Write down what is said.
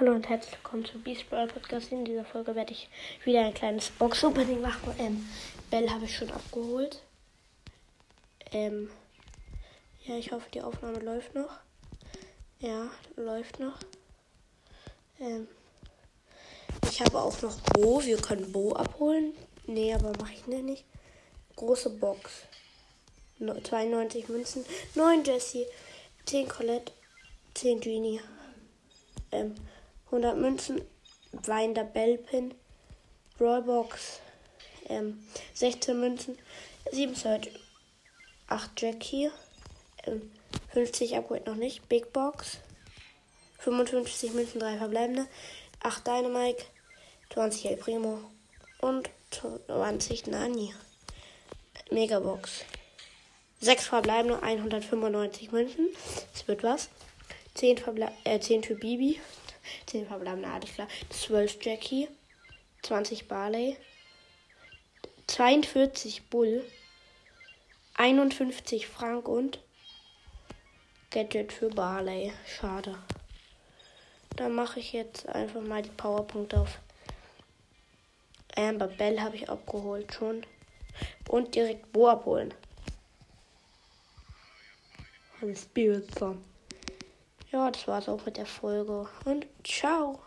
Hallo und herzlich willkommen zum Beast Brawl Podcast. In dieser Folge werde ich wieder ein kleines Box-Opening machen. Ähm, Bell habe ich schon abgeholt. Ähm, ja, ich hoffe, die Aufnahme läuft noch. Ja, läuft noch. Ähm, ich habe auch noch Bo. Wir können Bo abholen. Nee, aber mache ich nicht. Große Box. 92 Münzen. 9 Jesse. 10 Colette. 10 Genie. Ähm, 100 Münzen. Weinender Bellpin. Brawlbox. Ähm, 16 Münzen. 7 Search. 8 Jackie. Ähm, 50 Upgrade noch nicht. Big Box. 55 Münzen, 3 verbleibende. 8 Dynamite. 20 El Primo. Und 20 Nani. Megabox. 6 verbleibende, 195 Münzen. Es wird was. 10, Verble äh, 10 für Bibi. 10 verbleibende, alles klar. 12 Jackie. 20 Barley. 42 Bull. 51 Frank und Gadget für Barley. Schade. Dann mache ich jetzt einfach mal die Powerpunkte auf. Amber Bell habe ich abgeholt schon. Und direkt Bo abholen. Spirit Song. Ja, das war's auch mit der Folge. Und ciao.